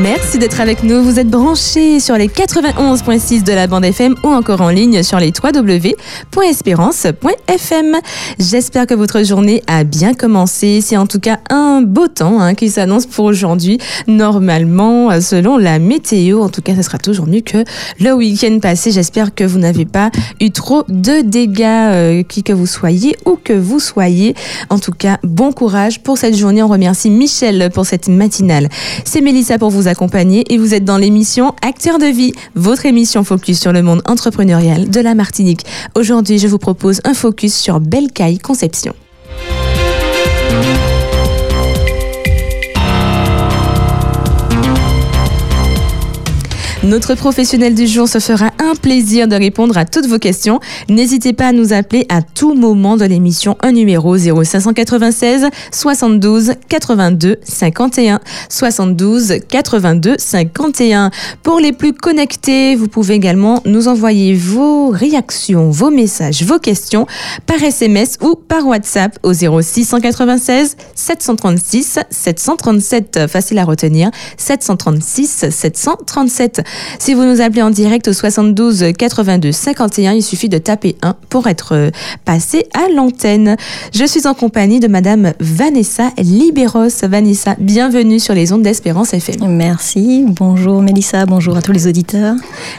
Merci d'être avec nous. Vous êtes branchés sur les 91.6 de la bande FM ou encore en ligne sur les www.espérance.fm. J'espère que votre journée a bien commencé. C'est en tout cas un beau temps hein, qui s'annonce pour aujourd'hui. Normalement, selon la météo, en tout cas, ce sera toujours mieux que le week-end passé. J'espère que vous n'avez pas eu trop de dégâts, euh, qui que vous soyez ou que vous soyez. En tout cas, bon courage pour cette journée. On remercie Michel pour cette matinale. C'est Mélissa pour vous et vous êtes dans l'émission Acteurs de vie, votre émission focus sur le monde entrepreneurial de la Martinique. Aujourd'hui, je vous propose un focus sur Belcaille Conception. Notre professionnel du jour se fera un plaisir de répondre à toutes vos questions. N'hésitez pas à nous appeler à tout moment de l'émission un numéro 0596 72 82 51 72 82 51. Pour les plus connectés, vous pouvez également nous envoyer vos réactions, vos messages, vos questions par SMS ou par WhatsApp au 0696 736 737. Facile à retenir. 736 737. Si vous nous appelez en direct au 72 82 51, il suffit de taper 1 pour être euh, passé à l'antenne. Je suis en compagnie de Madame Vanessa Liberos. Vanessa, bienvenue sur les ondes d'Espérance FM. Merci. Bonjour Mélissa, bonjour à tous les auditeurs.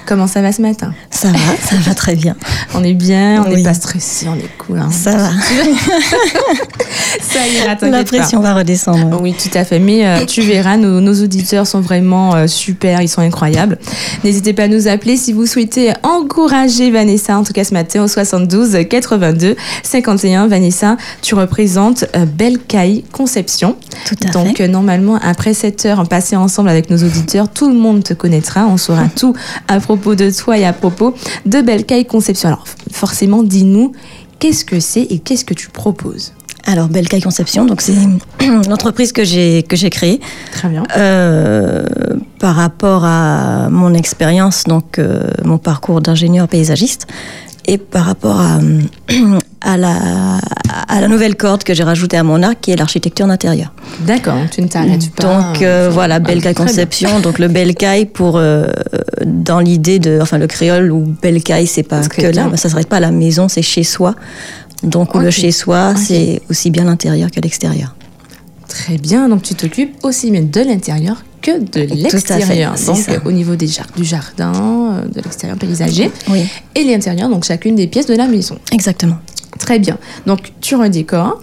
Comment ça va ce matin? Ça va, ça va très bien. On est bien, on n'est pas stressé, on est cool. Hein. Ça va. ça ira, La pression va redescendre. Oui, tout à fait. Mais euh, tu verras, nos, nos, auditeurs sont vraiment euh, super, ils sont incroyables. N'hésitez pas à nous appeler si vous souhaitez encourager Vanessa, en tout cas ce matin au 72 82 51. Vanessa, tu représentes euh, Belcaille Conception. Tout à Donc fait. normalement, après cette heure passée ensemble avec nos auditeurs, tout le monde te connaîtra. On saura tout à propos de toi et à propos de Belcaille Conception. Alors forcément, dis-nous, qu'est-ce que c'est et qu'est-ce que tu proposes? Alors, Belcaille Conception, donc c'est l'entreprise que j'ai que j'ai créée. Très bien. Euh, par rapport à mon expérience, donc euh, mon parcours d'ingénieur paysagiste, et par rapport à, à, la, à la nouvelle corde que j'ai rajoutée à mon arc, qui est l'architecture d'intérieur. D'accord, tu ne t'arrêtes pas. Donc euh, voilà, Belcaille Conception. Donc le Belcaille pour euh, dans l'idée de, enfin le créole ou Belcaille, c'est pas que là, ça s'arrête pas à la maison, c'est chez soi. Donc okay. le chez soi, okay. c'est aussi bien l'intérieur que l'extérieur. Très bien, donc tu t'occupes aussi bien de l'intérieur que de l'extérieur. Donc ça. au niveau des jar du jardin, de l'extérieur paysager oui. et l'intérieur, donc chacune des pièces de la maison. Exactement. Très bien. Donc tu redécores.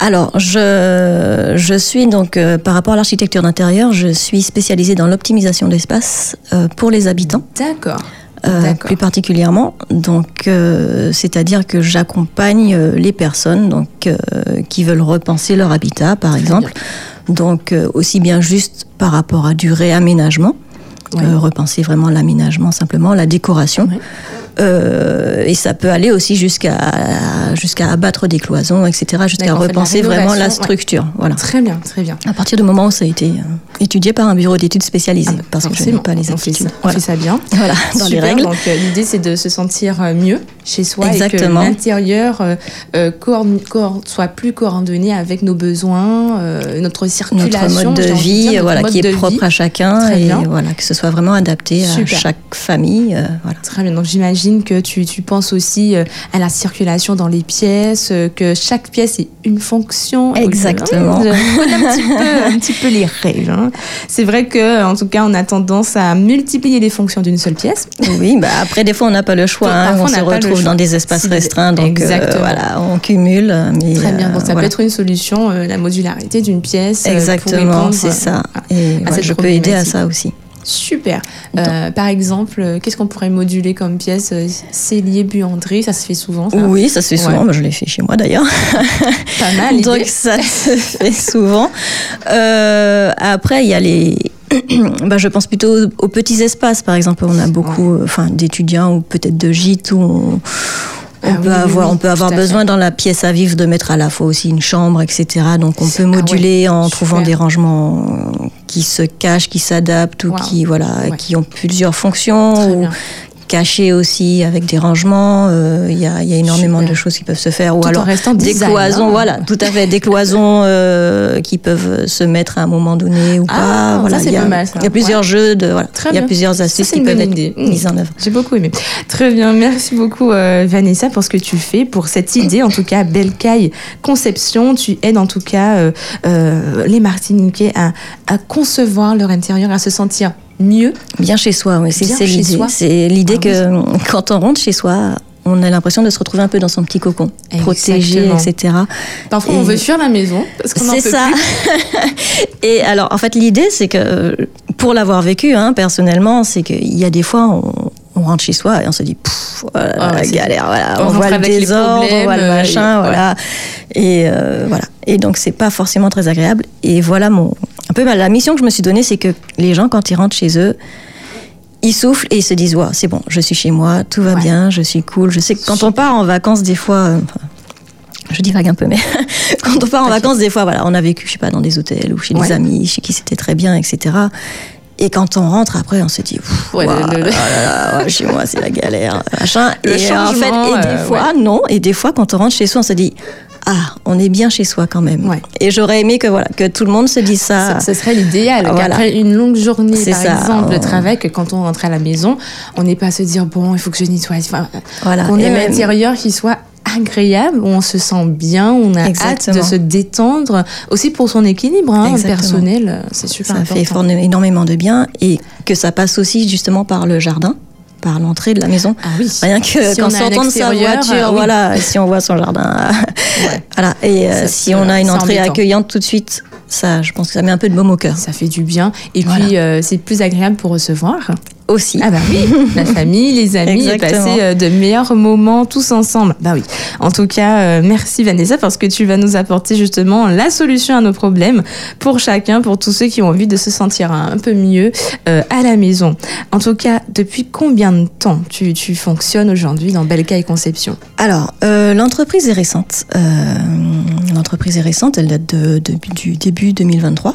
Alors, je, je suis donc, euh, par rapport à l'architecture d'intérieur, je suis spécialisée dans l'optimisation d'espace euh, pour les habitants. D'accord. Euh, plus particulièrement. Donc, euh, c'est-à-dire que j'accompagne euh, les personnes donc, qui veulent repenser leur habitat, par Très exemple. Bien. Donc, aussi bien juste par rapport à du réaménagement, Oui. repenser vraiment l'aménagement, simplement la décoration. Oui. Euh, et ça peut aller aussi jusqu'à jusqu'à abattre des cloisons, etc., jusqu'à la repenser vraiment la structure. Voilà. Très bien, très bien. À partir du moment où ça a été euh, étudié par un bureau d'études spécialisé, Ah bah, parce que je n'ai pas les on fait ça, aptitudes. on fait ça bien. Voilà, dans les Super, règles. Donc euh, l'idée c'est de se sentir mieux chez soi Exactement. et que l'intérieur euh, soit plus coordonné avec nos besoins, notre circulation, notre mode de vie, dire, voilà, qui est vie. propre à chacun Très et bien. voilà, que ce soit vraiment adapté Super. à chaque famille. voilà. Très bien, donc j'imagine que tu, tu penses aussi euh, à la circulation dans les pièces, euh, que chaque pièce ait une fonction. Exactement. Je un petit peu, un petit peu les règles. hein. C'est vrai que, en tout cas, on a tendance à multiplier les fonctions d'une seule pièce. Oui, bah après des fois on n'a pas le choix, hein, Parfois, on on se retrouve dans des espaces restreints, donc euh, exactement. voilà, on cumule. Mais, Très bien, donc ça voilà. peut être une solution, euh, la modularité d'une pièce. Exactement, c'est ça. à- Et à je peux aider à ça aussi. Super. Euh, par exemple, euh, qu'est-ce qu'on pourrait moduler comme pièce? Euh, Cellier, buanderie, ça se fait souvent. Ça? Oui, ça se fait souvent, Ouais. je l'ai fait chez moi d'ailleurs. Pas mal. Donc ça se fait souvent. Euh, après, il y a les. bah, je pense plutôt aux, aux petits espaces, par exemple. On a beaucoup, enfin, d'étudiants ou peut-être de gîtes où on, on peut oui, oui, avoir, oui, on peut avoir besoin dans la pièce à vivre de mettre à la fois aussi une chambre, etc. Donc on peut ah ouais, moduler en trouvant des rangements qui se cachent, qui s'adaptent ou Wow. qui voilà, Ouais. qui ont plusieurs fonctions ou. Caché aussi avec des rangements. euh, Il y, a, y a énormément Super. de choses qui peuvent se faire. Ou Tout alors des design, cloisons, hein. voilà, tout à fait, des cloisons euh, qui peuvent se mettre à un moment donné ou Ah, pas. Voilà, c'est il y a, pas mal, ça. il y a plusieurs jeux, de, voilà, il y a plusieurs astuces qui peuvent être idée. mises en œuvre. J'ai beaucoup aimé. Très bien, merci beaucoup euh, Vanessa pour ce que tu fais, pour cette idée. En tout cas, Belle Caille Conception, tu aides en tout cas les Martiniquais à, à concevoir leur intérieur, à se sentir mieux. Bien chez soi, oui, c'est l'idée. C'est l'idée Ah que quand on rentre chez soi, on a l'impression de se retrouver un peu dans son petit cocon, protégé, etc. Parfois, on veut fuir la maison parce qu'on en C'est peut ça. plus. Et alors, en fait, l'idée, c'est que pour l'avoir vécu, hein, personnellement, c'est qu'il y a des fois, on, on rentre chez soi et on se dit, Pouf, voilà, Ah ouais, la c'est- galère, voilà, on on, voit le désordre, on voit le machin, euh, et- voilà. Et euh, voilà. Et donc, c'est pas forcément très agréable. Et voilà mon, un peu ma- la mission que je me suis donnée, c'est que les gens, quand ils rentrent chez eux, ils soufflent et ils se disent, ouais, c'est bon, je suis chez moi, tout va Ouais. bien, je suis cool. Je sais que quand on part en vacances, des fois, euh, je divague un peu, mais quand on part en vacances, des fois, voilà, on a vécu, je sais pas, dans des hôtels ou chez Ouais. des amis, chez qui c'était très bien, etc. Et quand on rentre après, on se dit, Ouais, le- ouah, le- le- oh là chez moi c'est la galère, machin. Le et en fait, et des euh, fois, non, et des fois, quand on rentre chez soi, on se dit, ah, on est bien chez soi quand même. Ouais. Et j'aurais aimé que voilà, que tout le monde se dise ça. Ce serait l'idéal. Ah, voilà. Qu'après une longue journée, par ça. exemple, de On- travail, que quand on rentre à la maison, on n'est pas à se dire bon, il faut que je nettoie. Enfin, Voilà. ait un même- intérieur qui soit agréable, où on se sent bien, où on a hâte Exactement. de se détendre, aussi pour son équilibre hein, personnel, c'est super ça important. fait for- énormément de bien et que ça passe aussi justement par le jardin, par l'entrée de la maison. Ah oui. Rien que Si quand on sortant de sa voiture, euh, oui. voilà, si on voit son jardin, Ouais. voilà. Et euh, si on a une c'est entrée accueillante tout de suite, ça, je pense que ça met un peu de baume au cœur. Ça fait du bien. Et Voilà. puis, euh, c'est plus agréable pour recevoir. Aussi. Ah bah oui, la famille, les amis, et passer euh, de meilleurs moments tous ensemble. Bah oui. En tout cas, euh, merci Vanessa parce que tu vas nous apporter justement la solution à nos problèmes pour chacun, pour tous ceux qui ont envie de se sentir un, peu mieux euh, à la maison. En tout cas, depuis combien de temps tu, tu fonctionnes aujourd'hui dans Belka et Conception? Alors, euh, l'entreprise est récente. L'entreprise est récente, elle date de, de- du début 2023.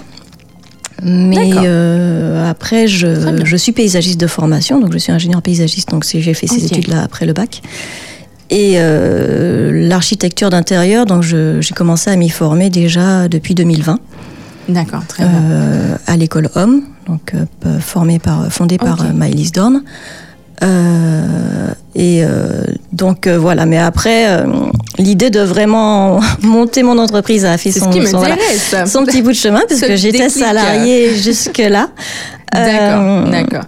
Mais euh, après, je, suis paysagiste de formation, donc je suis ingénieur paysagiste, donc j'ai fait ces études-là après le bac. Et euh, l'architecture d'intérieur, donc j'ai commencé à m'y former déjà depuis 2020 D'accord, très bien. euh, à l'école Homme, donc formée par, fondée par Maëlys Dorn. Euh, et euh, donc euh, voilà, mais après, l'idée de vraiment monter mon entreprise a fait son, voilà, petit bout de chemin, parce Ce que j'étais salariée jusque-là. D'accord, d'accord.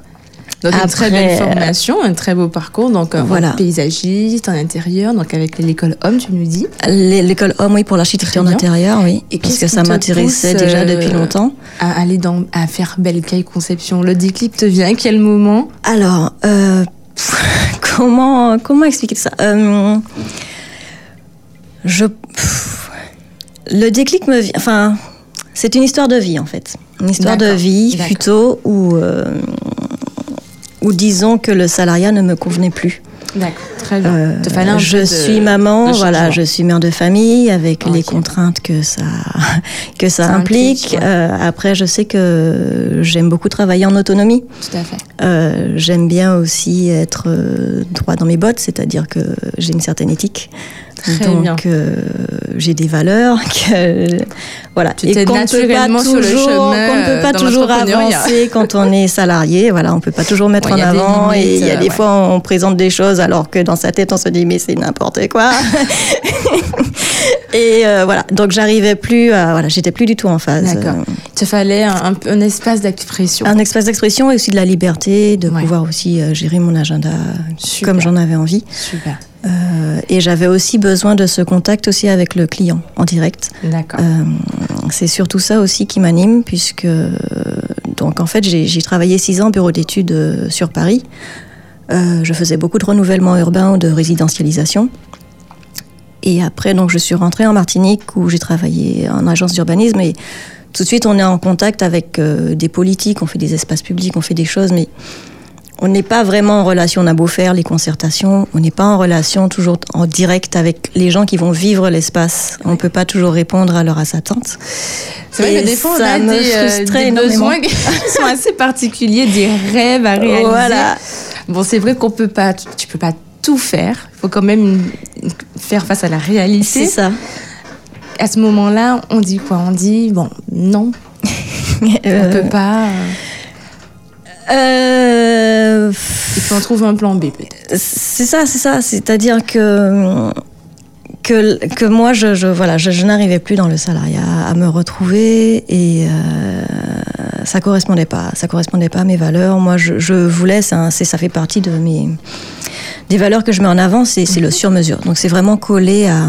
Donc une très belle formation, un très beau parcours, donc euh, Voilà. paysagiste en intérieur, donc avec l'école Homme, tu nous dis. l'é- L'école Homme, oui, pour l'architecture Très bien. d'intérieur, oui, Et parce que ça m'intéressait déjà euh, depuis longtemps. à aller dans, à faire Belle Caille Conception? Le déclic te vient à quel moment? Alors, euh, comment, comment expliquer ça? Euh, Je. pff, le déclic me vient. Enfin, c'est une histoire de vie, en fait. Une histoire de vie, plutôt, où, où disons que le salariat ne me convenait plus. D'accord, très bien. Euh, un je de- suis maman, de voilà, je suis mère de famille avec les contraintes que ça que ça, Ça implique, implique. ouais. Euh, après, je sais que j'aime beaucoup travailler en autonomie. Tout à fait. Euh, J'aime bien aussi être droit dans mes bottes, c'est-à-dire que j'ai une certaine éthique. Très Donc, euh, j'ai des valeurs. Que, voilà. Tu t'es qu'on ne peut pas toujours, chemin, ne peut pas euh, dans toujours avancer quand on est salarié. Voilà, on peut pas toujours mettre en avant. limites, et il y a euh, des ouais. fois, on présente des choses alors que dans sa tête, on se dit mais c'est n'importe quoi. et euh, voilà. Donc, j'arrivais plus. À, voilà, j'étais plus du tout en phase. D'accord. Euh, Il te fallait un, espace d'expression. un espace d'expression et aussi de la liberté, de Ouais. pouvoir aussi euh, gérer mon agenda Super. comme j'en avais envie. Super. Euh, et j'avais aussi besoin de ce contact aussi avec le client en direct. D'accord. Euh, c'est surtout ça aussi qui m'anime, puisque euh, donc en fait j'ai travaillé six ans en bureau d'études sur Paris. Euh, je faisais beaucoup de renouvellement urbain ou de résidentialisation. Et après donc je suis rentrée en Martinique où j'ai travaillé en agence d'urbanisme et tout de suite on est en contact avec des politiques, on fait des espaces publics, on fait des choses, mais on n'est pas vraiment en relation, on a beau faire les concertations, on n'est pas en relation toujours en direct avec les gens qui vont vivre l'espace. On ne peut pas toujours répondre à leurs attentes. C'est vrai et que des fois, on a des, euh, des besoins qui sont assez particuliers, des rêves à réaliser. Voilà. Bon, c'est vrai qu'on peut pas, tu peux pas tout faire. Il faut quand même faire face à la réalité. C'est ça. À ce moment-là, on dit quoi? On dit bon, non, on Euh, peut pas. euh, Il faut en trouver un plan B peut-être. C'est ça, c'est ça. C'est-à-dire que, que, que moi, je, je- voilà, je, je n'arrivais plus dans le salariat à me retrouver et euh, ça correspondait pas. Ça correspondait pas à mes valeurs. Moi, je, je voulais, un- c'est- ça fait partie de mes des valeurs que je mets en avant, c'est le sur-mesure. Donc, c'est vraiment collé à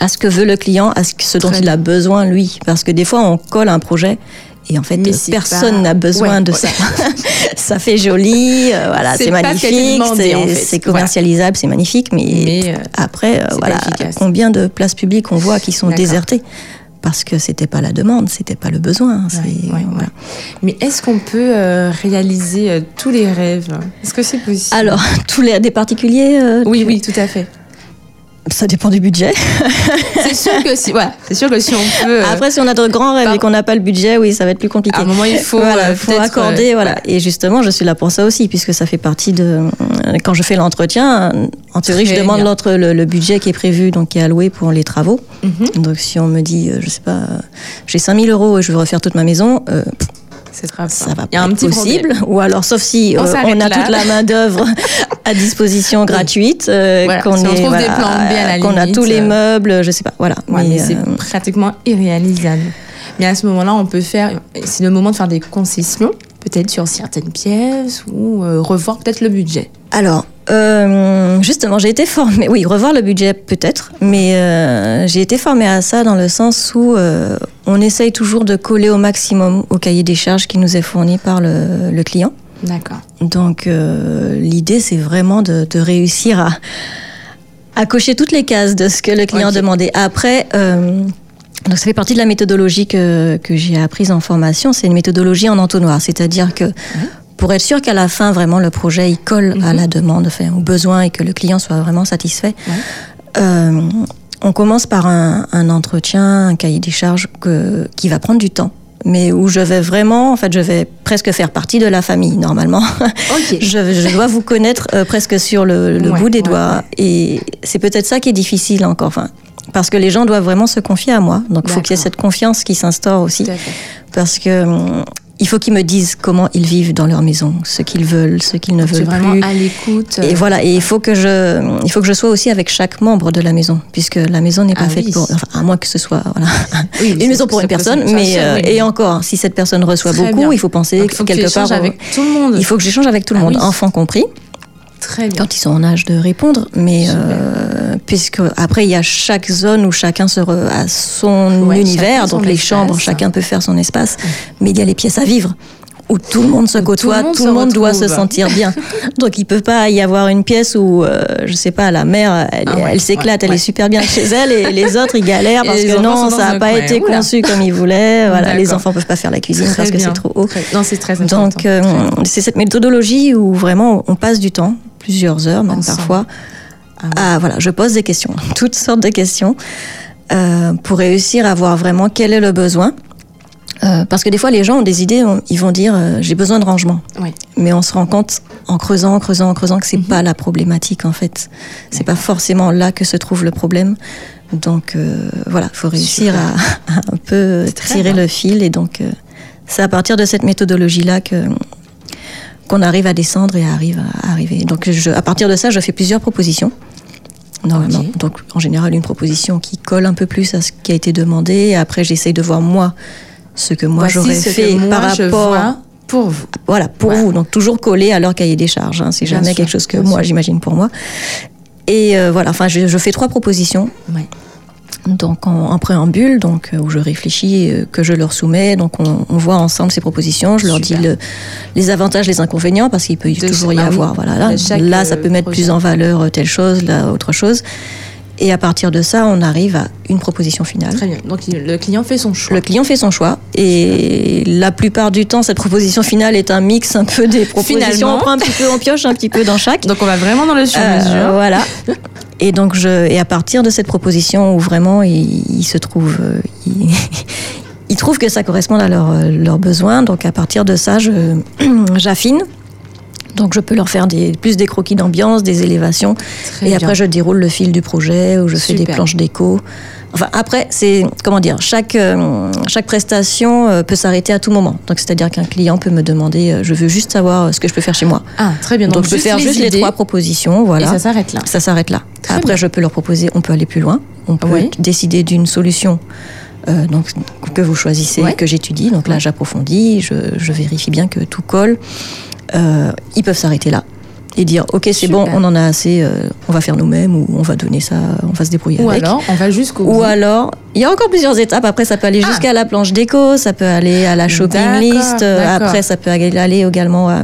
à ce que veut le client, à ce, dont Très il a besoin lui. Parce que des fois, on colle un projet et en fait, personne n'a besoin Ouais, de ouais. ça. ça fait joli, euh, voilà, C'est magnifique, en c'est fait. commercialisable, c'est magnifique, mais, Mais, euh, après, euh, voilà, combien de places publiques on voit qui sont désertées parce que c'était pas la demande, c'était pas le besoin. c'est- Ouais, ouais, voilà. ouais. Mais est-ce qu'on peut euh, réaliser euh, tous les rêves? Est-ce que c'est possible? Alors, tous les des particuliers, euh, Oui, tu- oui, tout à fait. Ça dépend du budget. C'est sûr que si, voilà, c'est sûr que si on peut. euh, Après, si on a de grands rêves et qu'on n'a pas le budget, oui, ça va être plus compliqué. À un moment, il faut, voilà, euh, faut accorder, euh, voilà. Et justement, je suis là pour ça aussi, puisque ça fait partie de. euh, Quand je fais l'entretien, en théorie, je demande l'entre le, le budget qui est prévu, donc qui est alloué pour les travaux. mhm, Donc, si on me dit, je sais pas, j'ai 5000 euros et je veux refaire toute ma maison, ce sera ça va Il y a pas un être petit possible. problème. Ou alors, sauf si On euh, on a là. toute la main d'œuvre à disposition gratuite, euh, Voilà, qu'on si on est, trouve des voilà, plans B à la qu'on a tous les euh, meubles, je sais pas, voilà. Ouais, mais, c'est euh, pratiquement irréalisable. Mais à ce moment-là, on peut faire. C'est le moment de faire des concessions, peut-être sur certaines pièces ou revoir peut-être le budget. Alors, euh, justement, j'ai été formée, oui, revoir le budget peut-être, mais euh, j'ai été formée à ça dans le sens où euh, on essaye toujours de coller au maximum au cahier des charges qui nous est fourni par le, le client. D'accord. Donc, l'idée, c'est vraiment de, de réussir à, à cocher toutes les cases de ce que le client demandait. Après, donc ça fait partie de la méthodologie que, que j'ai apprise en formation. C'est une méthodologie en entonnoir, c'est-à-dire que pour être sûr qu'à la fin, vraiment, le projet il colle à Mhm. la demande, enfin, au besoin et que le client soit vraiment satisfait. Ouais. euh, on commence par un, un entretien, un cahier des charges que, qui va prendre du temps, mais où je vais vraiment, en fait, je vais presque faire partie de la famille normalement. Ok. je, je dois vous connaître euh, presque sur le, le Ouais, bout des ouais, doigts, et c'est peut-être ça qui est difficile encore. Enfin, parce que les gens doivent vraiment se confier à moi, donc il faut qu'il y ait cette confiance qui s'instaure aussi, parce que hum, il faut qu'ils me disent comment ils vivent dans leur maison, ce qu'ils veulent, ce qu'ils ne veulent vraiment plus. à l'écoute. Et euh, voilà, et il faut que je, il faut que je sois aussi avec chaque membre de la maison, puisque la maison n'est pas Ah faite oui. pour, enfin, à moins que ce soit, voilà, Oui, une maison pour une personne, mais euh, et encore, si cette personne reçoit Très beaucoup, bien. il faut penser Donc, il faut que tu quelque part, échanges avec tout le monde. il faut que j'échange avec tout le Ah monde, enfants compris, Très bien. quand ils sont en âge de répondre, mais euh, puisque après il y a chaque zone où chacun se re- a son Ouais, univers, donc les espace. chambres, chacun peut faire son espace, mais il y a les pièces à vivre où tout le monde se côtoie, tout tout le monde doit se sentir bien. Donc il peut pas y avoir une pièce où, euh, je sais pas, la mère, elle, Ah ouais, elle s'éclate, ouais, elle est super bien chez elle, et les autres ils galèrent parce que non, ça n'a pas coin. été Oula. conçu comme ils voulaient. Voilà, les enfants peuvent pas faire la cuisine Très parce que c'est trop haut. Très- Non, c'est très important. Donc, euh, c'est cette méthodologie où vraiment on passe du temps, plusieurs heures même Ensemble. parfois. Ah à, voilà, je pose des questions, toutes sortes de questions, euh, pour réussir à voir vraiment quel est le besoin. Euh, parce que des fois, les gens ont des idées, on- ils vont dire euh, j'ai besoin de rangement. Mais on se rend compte en creusant, en creusant, en creusant que c'est Mhm. pas la problématique en fait. C'est pas forcément là que se trouve le problème. Donc voilà, faut réussir à, à un peu tirer bien. le fil et donc c'est à partir de cette méthodologie là que qu'on arrive à descendre et arrive à arriver. Donc je, à partir de ça, je fais plusieurs propositions. Normalement. Donc en général une proposition qui colle un peu plus à ce qui a été demandé. Après j'essaye de voir moi ce que moi j'aurais fait moi, par rapport pour vous. voilà, pour vous. Donc toujours collé à leur cahier des charges. Hein. C'est jamais sûr, quelque chose que moi j'imagine pour moi. Et euh, voilà, enfin je, je fais trois propositions. Ouais. Donc en, en préambule, donc euh, où je réfléchis, euh, que je leur soumets. Donc on, on voit ensemble ces propositions. Je leur dis le- les avantages, les inconvénients, parce qu'il peut y toujours y oui, avoir. Voilà, là, là, ça euh, peut mettre projet. plus en valeur telle chose, là autre chose. Et à partir de ça, on arrive à une proposition finale. Très bien. Donc le client fait son choix. Le client fait son choix et la plupart du temps, cette proposition finale est un mix un peu des propositions. Finalement. On prend un petit peu, on pioche un petit peu dans chaque. Donc on va vraiment dans le Euh, sur-mesure. voilà. Et donc je et à partir de cette proposition où vraiment ils, ils se trouvent, euh, ils, ils trouvent que ça correspond à leurs euh, leurs besoins. Donc à partir de ça, je j'affine. Donc je peux leur faire des, plus des croquis d'ambiance, des élévations. Très et bien. après je déroule le fil du projet ou je fais des planches déco. Enfin après c'est comment dire chaque euh, chaque prestation euh, peut s'arrêter à tout moment. Donc c'est-à-dire qu'un client peut me demander euh, je veux juste savoir ce que je peux faire chez moi. Ah, très bien. Donc, je peux faire juste les trois propositions, voilà. Et ça s'arrête là. Ça s'arrête là. Très Après, bien. je peux leur proposer, on peut aller plus loin. On peut Oui. décider d'une solution euh, donc, que vous choisissez, Ouais. que j'étudie. Donc là, j'approfondis, je, je vérifie bien que tout colle. Euh, ils peuvent s'arrêter là et dire ok c'est bon on en a assez euh, on va faire nous-mêmes ou on va donner ça on va se débrouiller Ou avec alors, on va jusqu'au ou bout. alors, il y a encore plusieurs étapes. Après, ça peut aller Ah. jusqu'à la planche déco, ça peut aller à la shopping list. euh. Après, ça peut aller également à-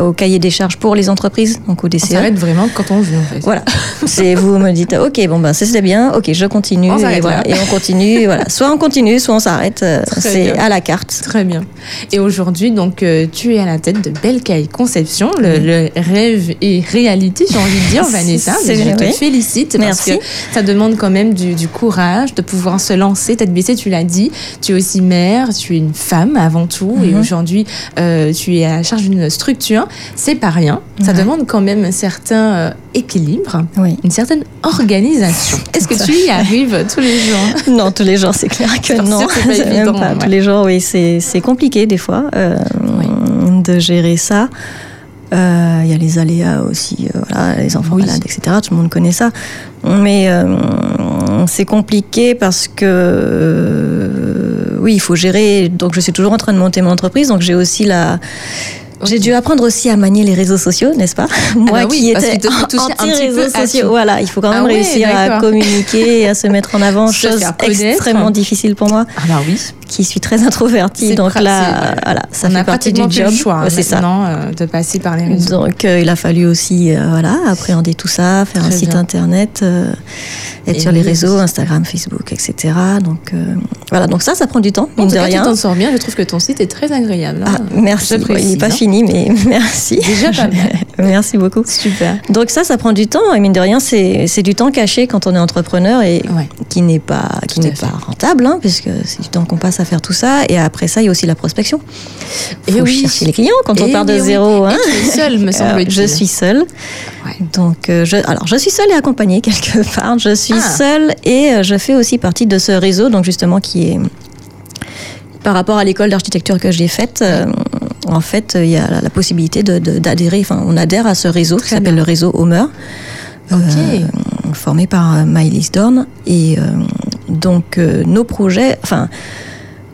au cahier des charges pour les entreprises, donc au On DCE. s'arrête vraiment quand on veut, en fait. Voilà. C'est vous me dites, ok, bon ben c'était bien, ok, je continue On et, voilà, on continue, voilà. Soit on continue, soit on s'arrête. euh, C'est à la carte. Très bien. Et aujourd'hui, donc, euh, tu es à la tête de Belcaille Conception. Le, le rêve et réalité, j'ai envie de dire, Vanessa. Je te félicite Merci. parce que ça demande quand même du, du courage de pouvoir se lancer, tête baissée, tu l'as dit. Tu es aussi mère, tu es une femme avant tout. Et Mhm. aujourd'hui, euh, tu es à la charge d'une structure. C'est pas rien. Ça Ouais. demande quand même un certain euh, équilibre, Oui. une certaine organisation. Est-ce que tu y arrives tous les jours Non, tous les jours, c'est clair que non. pas évident, pas. ouais. Tous les jours, oui, c'est compliqué des fois euh, de gérer ça. Euh, Il y a les aléas aussi, euh, voilà, les enfants Oui. malades, etc. Tout le monde connaît ça. Mais euh, c'est compliqué parce que, oui, il faut gérer. Donc, je suis toujours en train de monter mon entreprise. Donc, j'ai aussi la. J'ai dû apprendre aussi à manier les réseaux sociaux, n'est-ce pas Moi bah oui, qui étais anti-réseaux sociaux, voilà, il faut quand même Ah ouais, réussir à communiquer et à se mettre en avant, Se chose extrêmement difficile pour moi, Ah bah oui. Qui suis très introvertie. Donc là, voilà, ça on fait a partie du job. choix c'est ça. euh, de passer par les réseaux. Donc euh, il a fallu aussi euh, voilà, appréhender tout ça, faire un site bien. internet, euh, être Et sur les réseaux. Instagram, Facebook, etc. Donc voilà, donc ça, ça prend du temps, En mine tout de cas, tu rien. t'en sors bien. Je trouve que ton site est très agréable. Ah, hein. merci. J'apprécie, Ouais, il n'est pas hein. fini, mais merci. Déjà pas mal. merci beaucoup. Super. Donc ça, ça prend du temps et mine de rien, c'est c'est du temps caché quand on est entrepreneur et Ouais. qui n'est pas qui n'est pas rentable, hein, puisque c'est du temps qu'on passe à faire tout ça. Et après ça, il y a aussi la prospection. Il Et faut oui. chercher les clients quand on Eh part de oui. zéro. Et hein. tu es seule, me semble-t-il. je suis seule. Ouais. Donc, euh, je, alors, je suis seule et accompagnée quelque part. Je suis Ah. seule et euh, je fais aussi partie de ce réseau, donc justement qui est par rapport à l'école d'architecture que j'ai faite. euh, en fait, il y a la, possibilité d'adhérer. Enfin, on adhère à ce réseau qui s'appelle le réseau Homer. Ok. euh, formé par Maëlys Dorn. Et euh, donc, nos projets, enfin,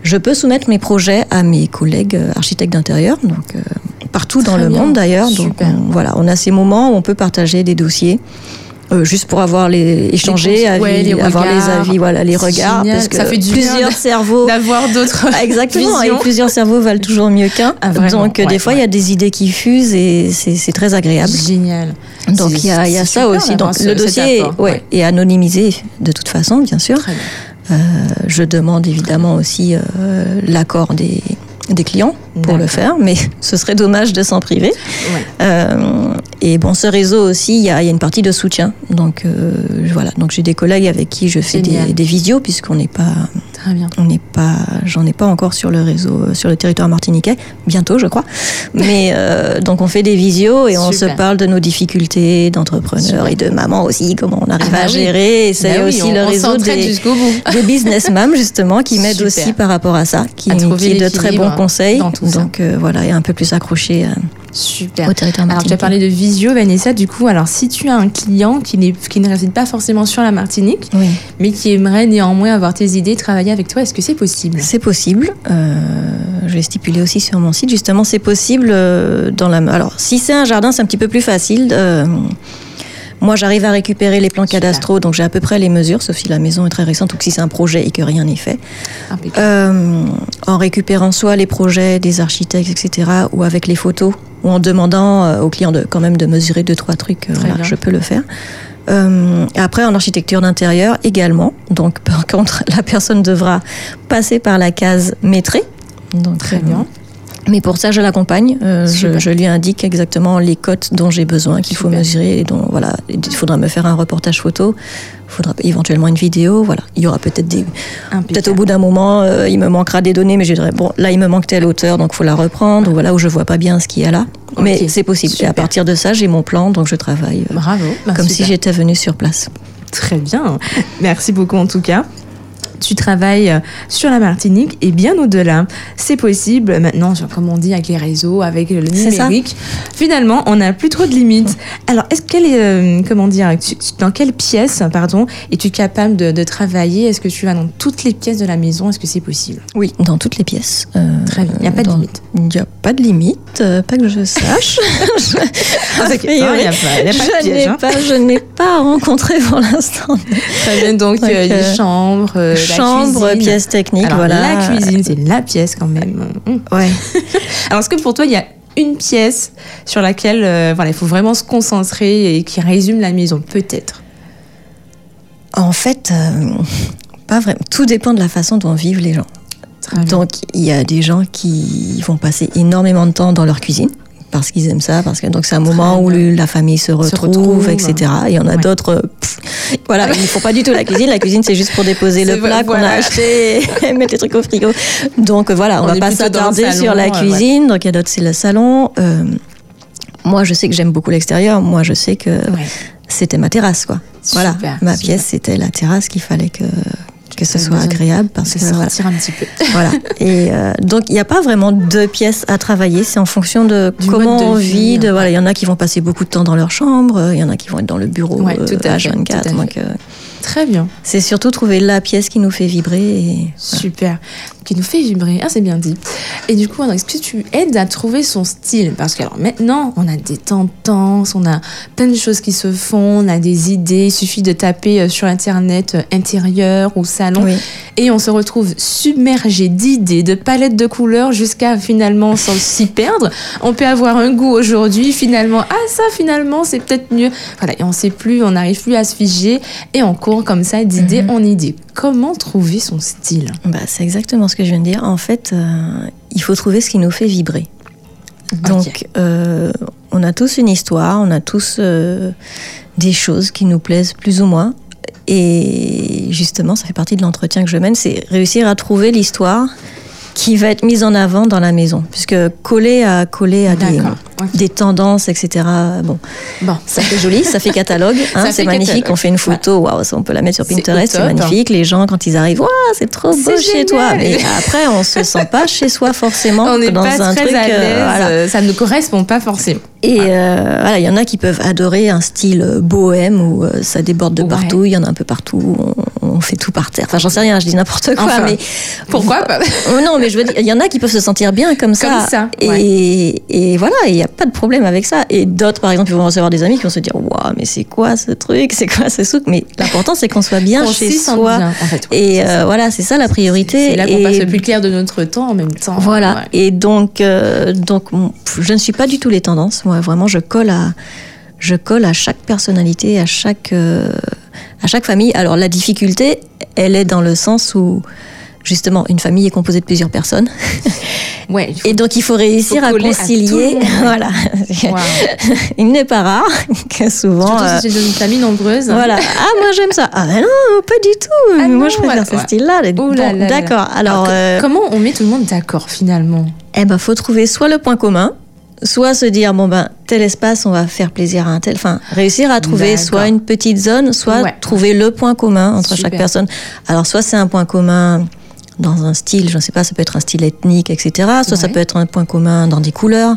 je peux soumettre mes projets à mes collègues euh, architectes d'intérieur, donc euh, partout dans le bien. monde d'ailleurs. Donc, on- voilà, on a ces moments où on peut partager des dossiers. euh, juste pour avoir les échanger, avis, ouais, les avoir les regards. avis, voilà les regards, génial. parce que Ça fait du plusieurs cerveaux D'avoir d'autres. ah, Exactement, et plusieurs cerveaux valent toujours mieux qu'un. Ah, Donc, ouais, des fois, il y a des idées qui fusent et c'est très agréable. Génial. Donc, il y a, y ça aussi. Donc, ce- le dossier apport, est anonymisé de toute façon, bien sûr. Très bien. Euh, je demande évidemment aussi euh, l'accord des, des clients pour le faire, mais ce serait dommage de s'en priver. Ouais. Euh, et bon, ce réseau aussi, il y a, il y a une partie de soutien. Donc euh, voilà, donc j'ai des collègues avec qui je fais Génial. des, des visios puisqu'on n'est pas, Très bien. on n'est pas, j'en ai pas encore sur le réseau, euh, sur le territoire martiniquais, bientôt je crois. Mais euh, donc on fait des visios et on se parle de nos difficultés d'entrepreneurs et de maman aussi, comment on arrive Ah bah à oui. gérer. Et c'est Bah oui, aussi on- le on réseau des, jusqu'au bout. des business justement qui m'aident aussi par rapport à ça, qui, qui est de très bons conseils. dans tout ça. Donc euh, voilà, et un peu plus accroché Super. au territoire Alors, tu as parlé de visio, Vanessa. Du coup, alors, si tu as un client qui, qui ne réside pas forcément sur la Martinique, Oui. mais qui aimerait néanmoins avoir tes idées, travailler avec toi, est-ce que c'est possible? C'est possible. Euh, je vais stipuler aussi sur mon site. Justement, c'est possible euh, dans la. Alors, si c'est un jardin, c'est un petit peu plus facile. Euh, moi, j'arrive à récupérer les plans cadastraux, donc j'ai à peu près les mesures, sauf si la maison est très récente ou que si c'est un projet et que rien n'est fait. Euh, en récupérant soit les projets des architectes, etc., ou avec les photos, ou en demandant euh, au client de, quand même de mesurer deux, trois trucs, euh, voilà, je peux le faire. Euh, après, en architecture d'intérieur également. Donc, par contre, la personne devra passer par la case métrée. Donc, Très bien. Mais pour ça, je l'accompagne. Euh, je, je, lui indique exactement les cotes dont j'ai besoin, qu'il faut mesurer. Et dont, voilà, il faudra me faire un reportage photo. Il faudra éventuellement une vidéo. Voilà, il y aura peut-être des. Peut-être au bout d'un moment, euh, il me manquera des données, mais je dirais bon, là, il me manque telle hauteur, donc il faut la reprendre. Ou voilà, où je vois pas bien ce qu'il y a là. Mais c'est possible. Et à partir de ça, j'ai mon plan, donc je travaille. Euh, Bravo. Bah, comme si j'étais venue sur place. Très bien. Merci beaucoup en tout cas tu travailles euh, sur la Martinique et bien au-delà. C'est possible maintenant, comme on dit, avec les réseaux, avec le numérique. Finalement, on n'a plus trop de limites. Alors, est-ce qu'elle est, euh, comment dire, dans quelle pièce, pardon, es-tu capable de, travailler? Est-ce que tu vas dans toutes les pièces de la maison? Est-ce que c'est possible? Oui, dans toutes les pièces. Euh, Très bien. Il n'y a pas de limite. Il n'y a pas de limite, pas que je sache. Ah, il a, pas, piège. Hein. Je n'ai pas, rencontré pour l'instant. Très bien, donc, donc les chambres chambre, pièce technique, voilà. La cuisine, c'est la pièce quand même. Ouais. Alors, est-ce que pour toi, il y a une pièce sur laquelle euh, voilà, il faut vraiment se concentrer et qui résume la maison, peut-être? En fait, euh, pas vraiment. Tout dépend de la façon dont vivent les gens. Donc, il y a des gens qui vont passer énormément de temps dans leur cuisine parce qu'ils aiment ça, parce que donc c'est un moment où la famille se retrouve, etc. Et il y en a d'autres, voilà, ils ne font pas du tout la cuisine. La cuisine, c'est juste pour déposer le plat qu'on a acheté, mettre les trucs au frigo. Donc voilà, on, ne va pas s'attarder sur la cuisine. Donc il y a d'autres, c'est le salon. Euh, moi, je sais que j'aime beaucoup l'extérieur. Moi, je sais que c'était ma terrasse, quoi. voilà, ma pièce, c'était la terrasse qu'il fallait que que ce soit agréable parce que sortir un petit peu. voilà. Et euh, donc il n'y a pas vraiment deux pièces à travailler, c'est en fonction de comment on vit. De, voilà, il y en a qui vont passer beaucoup de temps dans leur chambre, il y en a qui vont être dans le bureau ouais, tout à 24 Donc, euh, Très bien. C'est surtout trouver la pièce qui nous fait vibrer. Et, Super qui nous fait vibrer. Ah, c'est bien dit. Et du coup, est-ce que tu aides à trouver son style? Parce que alors, maintenant, on a des tendances, on a plein de choses qui se font, on a des idées. Il suffit de taper euh, sur Internet euh, intérieur ou salon. Et on se retrouve submergé d'idées, de palettes de couleurs jusqu'à finalement s'y perdre. On peut avoir un goût aujourd'hui, finalement, ah ça finalement c'est peut-être mieux. Voilà, et on sait plus, on n'arrive plus à se figer et on court comme ça d'idée mhm. en idée. Comment trouver son style? Bah, C'est exactement ce que je viens de dire. En fait, euh, il faut trouver ce qui nous fait vibrer. Donc, euh, on a tous une histoire, on a tous euh, des choses qui nous plaisent plus ou moins. Et justement, ça fait partie de l'entretien que je mène, c'est réussir à trouver l'histoire qui va être mise en avant dans la maison, puisque coller à coller à des, des, tendances, etc. Bon, bon, ça fait joli, ça fait catalogue, hein, c'est magnifique. On fait une photo, waouh, on peut la mettre sur Pinterest, c'est magnifique. Les gens quand ils arrivent, waouh, c'est trop beau chez toi. Mais après, on se sent pas chez soi forcément on dans pas un très truc. À euh, voilà. Ça ne correspond pas forcément. Et euh, voilà, il y en a qui peuvent adorer un style euh, bohème où ça déborde de partout. Il y en a un peu partout. On, fait tout par terre. Enfin, j'en sais rien, je dis n'importe quoi, mais pourquoi pas? Non, mais je veux dire, il y en a qui peuvent se sentir bien comme ça. Comme ça. Et, et voilà, il n'y a pas de problème avec ça. Et d'autres, par exemple, ils vont recevoir des amis qui vont se dire, waouh, mais c'est quoi ce truc? C'est quoi ce souk? Mais l'important, c'est qu'on soit bien chez soi. en fait, et euh, voilà, c'est ça la priorité. C'est là qu'on passe le plus clair de notre temps en même temps. Voilà. Et donc, donc, je ne suis pas du tout les tendances. Moi, vraiment, je colle à, je colle à chaque personnalité, à chaque, euh, à chaque famille. Alors la difficulté, elle est dans le sens où justement, une famille est composée de plusieurs personnes. Ouais, et donc il faut réussir à concilier. voilà. il n'est pas rare que souvent. Surtout si dans une famille nombreuse. Voilà. Ah moi j'aime ça. Ah non, pas du tout. Ah moi je préfère ce style-là. Bon, d'accord. Alors, euh, comment on met tout le monde d'accord finalement? Eh ben faut trouver soit le point commun soit se dire bon ben tel espace on va faire plaisir à un tel enfin réussir à trouver soit une petite zone soit trouver le point commun entre chaque personne alors soit c'est un point commun dans un style je ne sais pas ça peut être un style ethnique etc soit ça peut être un point commun dans des couleurs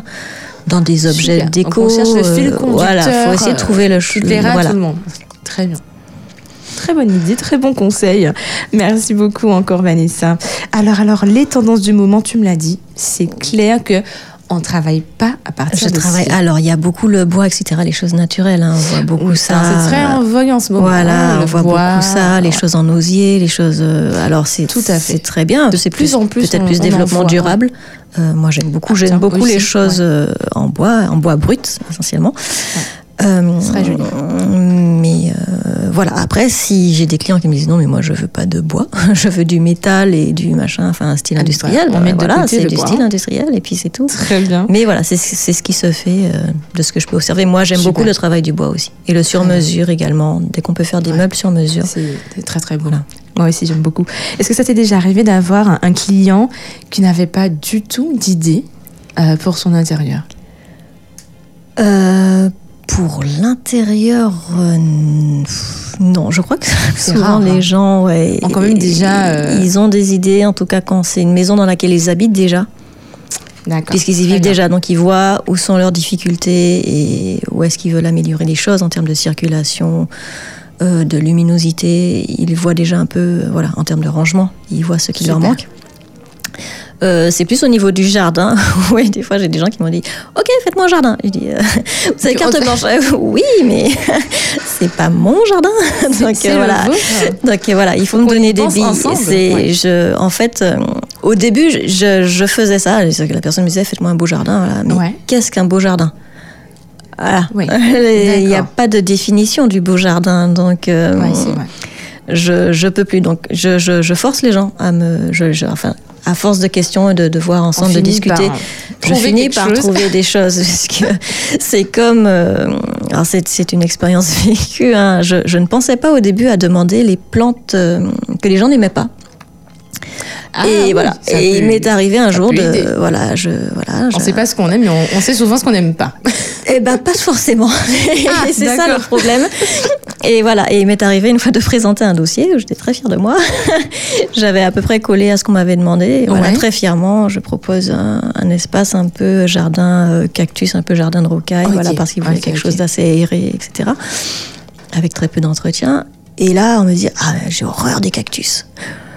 dans des objets déco on cherche le fil euh, conducteur voilà faut essayer de trouver le qui plaira à tout le monde très bien. Très bonne idée, très bon conseil. Merci beaucoup encore Vanessa. Alors alors les tendances du moment, tu me l'as dit, c'est clair que on travaille pas à partir je de travaille. Alors, il y a beaucoup le bois, etc., les choses naturelles. Hein. On voit beaucoup ça. C'est très en vogue en ce moment. Voilà, on voit beaucoup ça, les choses en osier, les choses. Euh, alors, c'est tout à fait très bien. C'est plus, en plus peut-être plus développement durable. Euh, moi, j'aime beaucoup. J'aime beaucoup les choses euh, en bois, en bois brut essentiellement. Euh, joli. Mais voilà. Après, si j'ai des clients qui me disent non, mais moi je veux pas de bois, je veux du métal et du machin, enfin un style Ah, industriel. on ben met de voilà, c'est du bois. style industriel et puis c'est tout. Très bien. Mais voilà, c'est ce qui se fait euh, de ce que je peux observer. Moi, j'aime beaucoup le travail du bois aussi et le sur mesure également. Dès qu'on peut faire des Ouais. meubles sur mesure. C'est très très beau. Moi aussi, j'aime beaucoup. Est-ce que ça t'est déjà arrivé d'avoir un, un client qui n'avait pas du tout d'idée euh, pour son intérieur? Euh, pour l'intérieur, euh, non, je crois que souvent rare, hein. les gens, ouais, Ont quand même déjà, euh, ils ont des idées. En tout cas, quand c'est une maison dans laquelle ils habitent déjà, puisqu'ils y vivent déjà, donc ils voient où sont leurs difficultés et où est-ce qu'ils veulent améliorer les choses en termes de circulation, euh, de luminosité. Ils voient déjà un peu, voilà, en termes de rangement, ils voient ce qui leur manque. Euh, c'est plus au niveau du jardin. oui, des fois j'ai des gens qui m'ont dit Ok, faites-moi un jardin. Je dis euh, Vous avez carte blanche Euh, Oui, mais c'est pas mon jardin. Donc euh, voilà. Donc voilà, il faut Faut me donner des billes. C'est, ouais. je, en fait, euh, au début, je- je, faisais ça. La personne me disait Faites-moi un beau jardin. Voilà. Mais Ouais. qu'est-ce qu'un beau jardin? Voilà. Oui, Il n'y a pas de définition du beau jardin. Donc. Ouais, je, je peux plus. Donc, je, je, je force les gens à me. Je- enfin, à force de questions et de, de voir ensemble, de discuter, par je finis par chose. trouver des choses. Parce que c'est comme. euh, alors, c'est c'est une expérience vécue. hein. Je, je ne pensais pas au début à demander les plantes euh, que les gens n'aimaient pas. Ah et oui, voilà. Et il m'est arrivé un jour de. aider. Voilà, je. Voilà, On je- sait pas ce qu'on aime, mais on, on sait souvent ce qu'on n'aime pas. Eh ben, pas forcément. Ah, Et c'est ça le problème. Et voilà. Et il m'est arrivé une fois de présenter un dossier où j'étais très fière de moi. J'avais à peu près collé à ce qu'on m'avait demandé. Et voilà, Ouais. très fièrement, je propose un, un espace un peu jardin euh, cactus, un peu jardin de rocaille. Voilà, parce qu'il voulait Ok, quelque chose d'assez aéré, etc. Avec très peu d'entretien. Et là, on me dit, ah, j'ai horreur des cactus.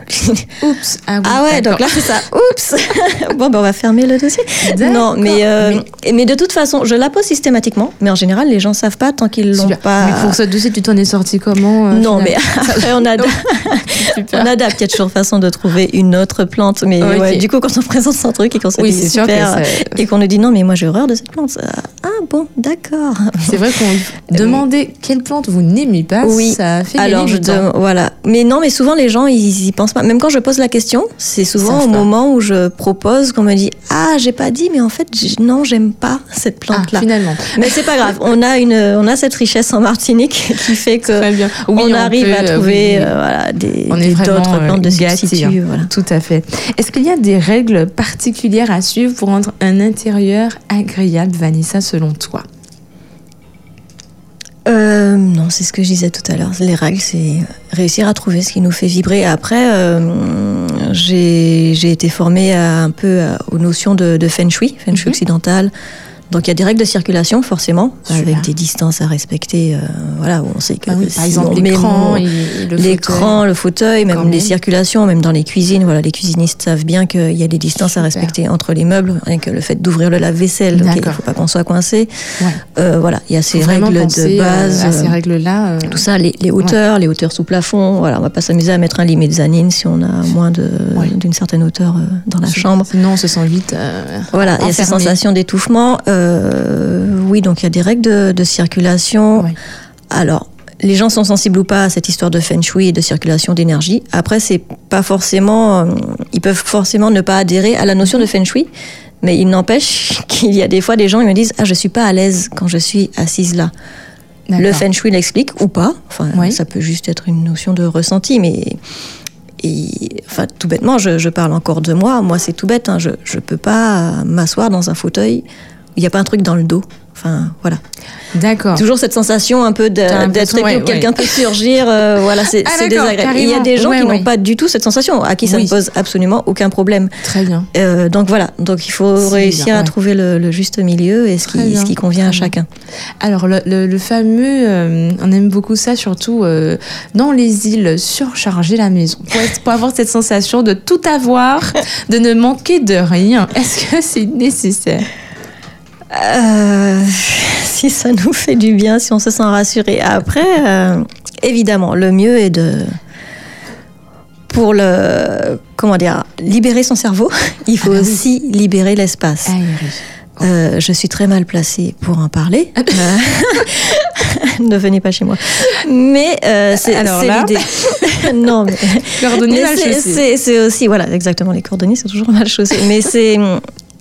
Oups. Ah, oui, Ah ouais, donc là c'est ça. Oups. bon, ben on va fermer le dossier. Non, mais, euh, mais de toute façon, je la pose systématiquement. Mais en général, les gens savent pas tant qu'ils l'ont pas. Mais pour ce dossier, tu t'en es sorti comment euh, non, mais après on adapte. On adapte. Il y a toujours façon de trouver une autre plante. Mais ouais, du coup, quand on présente son truc et qu'on se Oui, dit super, et qu'on nous dit non, mais moi j'ai horreur de cette plante. ça- Ah bon, d'accord. C'est vrai qu'on demandait quelle plante vous n'aimez pas, Oui. ça fait Alors, je dem- voilà. Mais non, mais souvent les gens, ils y pensent pas. Même quand je pose la question, c'est souvent au pas. moment où je propose qu'on me dit Ah, j'ai pas dit, mais en fait, non, j'aime pas cette Ah, plante-là. finalement. mais c'est pas grave. On a une, on a cette richesse en Martinique qui fait que Très bien. Oui, on, on arrive peut, à euh, trouver oui, euh, voilà, des, d'autres plantes de euh, gâtés, substitut. hein. Voilà. Tout à fait. Est-ce qu'il y a des règles particulières à suivre pour rendre un intérieur agréable, Vanessa, selon toi? Euh, non, c'est ce que je disais tout à l'heure. Les règles, c'est réussir à trouver ce qui nous fait vibrer. Après, euh, j'ai été formée à, un peu à- aux notions de, de feng shui, feng shui Mhm. occidental. Donc il y a des règles de circulation forcément, Super. avec des distances à respecter. euh, voilà, on sait que Bah oui, si Par exemple, l'écran, le l'écran, le fauteuil, même les circulations, même dans les cuisines. Voilà, les cuisinistes savent bien qu'il y a des distances à respecter entre les meubles, rien que le fait d'ouvrir le lave-vaisselle. ok, il ne faut pas qu'on soit coincé. Ouais. Euh, voilà, il y a ces règles de euh, base. à ces règles-là. euh, tout ça, les, les hauteurs, les hauteurs sous plafond. Voilà, on va pas s'amuser à mettre un lit mezzanine si on a moins de- Ouais. d'une certaine hauteur dans la chambre. Sinon, on se sent vite. Voilà, il y a ces enfermé. sensations d'étouffement. Euh, oui, donc il y a des règles de, de circulation. Alors, les gens sont sensibles ou pas à cette histoire de feng shui et de circulation d'énergie. Après, c'est pas forcément, euh, ils peuvent forcément ne pas adhérer à la notion de feng shui, mais il n'empêche qu'il y a des fois des gens qui me disent ah je suis pas à l'aise quand je suis assise là. Le feng shui l'explique ou pas. Enfin, Oui. ça peut juste être une notion de ressenti, mais et, enfin, tout bêtement, je, je parle encore de moi. Moi, c'est tout bête. hein. Je je peux pas m'asseoir dans un fauteuil. Il n'y a pas un truc dans le dos. Enfin, voilà. D'accord. Toujours cette sensation un peu d'être ouais, où quelqu'un ouais. peut surgir. euh, voilà, c'est Ah, désagréable. Il y a des gens Ouais, qui ouais. n'ont pas du tout cette sensation, à qui ça Oui. ne pose absolument aucun problème. Très bien. Euh, donc voilà, donc il faut réussir bien, à ouais. trouver le, le juste milieu et ce qui, bien, ce qui convient à chacun. Alors, le, le- le fameux, euh, on aime beaucoup ça, surtout dans les îles, surcharger la maison. Pour, être- pour avoir cette sensation de tout avoir, de ne manquer de rien. Est-ce que c'est nécessaire? Euh, si ça nous fait du bien, si on se sent rassuré. Après, euh, évidemment, le mieux est de. Pour le. Comment dire Libérer son cerveau, il faut Ah oui. aussi libérer l'espace. Aéré. Euh, je suis très mal placée pour en parler. Euh, ne venez pas chez moi. Mais euh, c'est l'idée. non, mais, mais c'est- chaussé. c'est c'est aussi voilà exactement les cordonniers c'est toujours mal chaussé. Mais c'est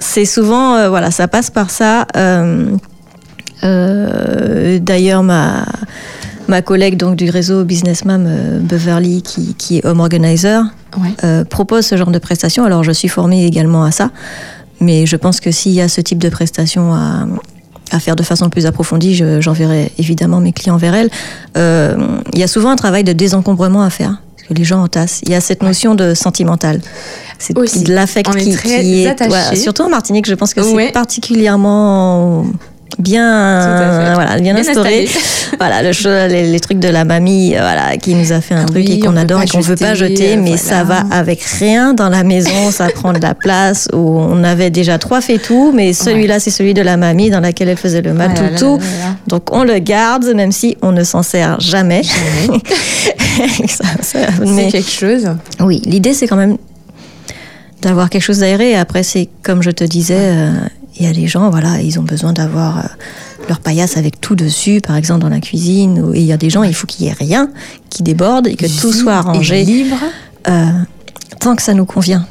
c'est souvent euh, voilà ça passe par ça. Euh, euh, D'ailleurs ma ma collègue donc du réseau Businessmam euh, Beverly qui, qui est home organizer Ouais. propose ce genre de prestations. Alors, je suis formée également à ça, mais je pense que s'il y a ce type de prestations à, à faire de façon plus approfondie, je- j'enverrai évidemment mes clients vers elle. Il y a souvent un travail de désencombrement à faire. Que les gens entassent. Il y a cette notion de sentimental. C'est Aussi. de l'affect qui, qui est. voilà, surtout en Martinique, je pense que Ouais. c'est particulièrement bien, fait. voilà, bien, Bien instauré. voilà, le les, les trucs de la mamie, euh, voilà, qui nous a fait un Ah truc oui, et on qu'on adore et qu'on veut pas jeter, euh, mais voilà. ça va avec rien dans la maison, ça prend de la place. Où on avait déjà trois tout, mais celui-là c'est celui de la mamie dans laquelle elle faisait le Ah matoutou. là là. Donc on le garde, même si on ne s'en sert jamais. Ça- C'est mais- quelque chose. oui, l'idée c'est quand même d'avoir quelque chose d'aéré. Après, c'est comme je te disais, euh, il y a des gens, voilà, ils ont besoin d'avoir euh, leur paillasse avec tout dessus, par exemple dans la cuisine. ou- Et il y a des gens, il faut qu'il y ait rien qui déborde et que tout soit arrangé libre. euh, tant que ça nous convient.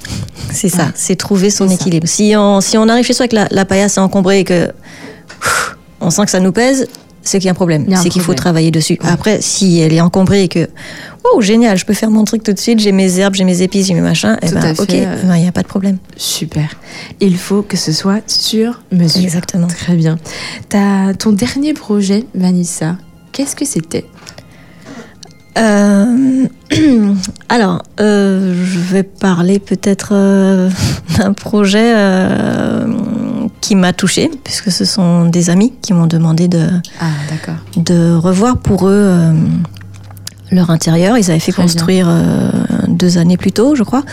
C'est ça, Ouais. c'est trouver son équilibre. Si on, si on arrive chez soi que la, la paillasse est encombrée et que pff, on sent que ça nous pèse, c'est qu'il y a un problème. C'est qu'il faut travailler dessus. Après, si elle est encombrée et que oh génial, je peux faire mon truc tout de suite, j'ai mes herbes, j'ai mes épices, j'ai mes machins, et Tout ben ok, ben, il n'y a pas de problème. Super. Il faut que ce soit sur mesure. Exactement. Très bien. T'as ton dernier projet, Vanessa, qu'est-ce que c'était? Euh, alors, euh, je vais parler peut-être euh, d'un projet qui m'a touchée, puisque ce sont des amis qui m'ont demandé de, Ah, de revoir pour eux euh, leur intérieur. Ils avaient fait Très construire euh, deux années plus tôt, je crois.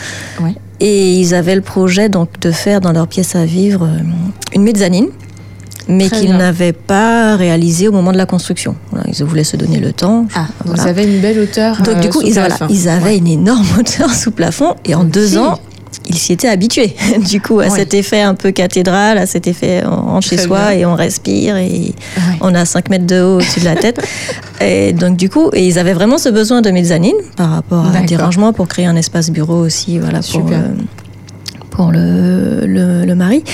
Ouais. Et ils avaient le projet donc de faire dans leur pièce à vivre euh, une mezzanine, mais qu'ils n'avaient pas réalisé au moment de la construction. Voilà, ils voulaient se donner le temps. Ah, Voilà. vous avez une belle hauteur. Donc du coup, ils, voilà, plafond. ils avaient Ouais. une énorme hauteur sous plafond et en deux ans, ils s'y étaient habitués. du coup, à cet effet un peu cathédrale, à cet effet on rentre chez soi bien. et on respire et on a 5 mètres de haut au-dessus de la tête. et donc du coup, et ils avaient vraiment ce besoin de mezzanine par rapport à des rangements pour créer un espace bureau aussi, voilà, pour, Super. euh, pour le, le, le mari.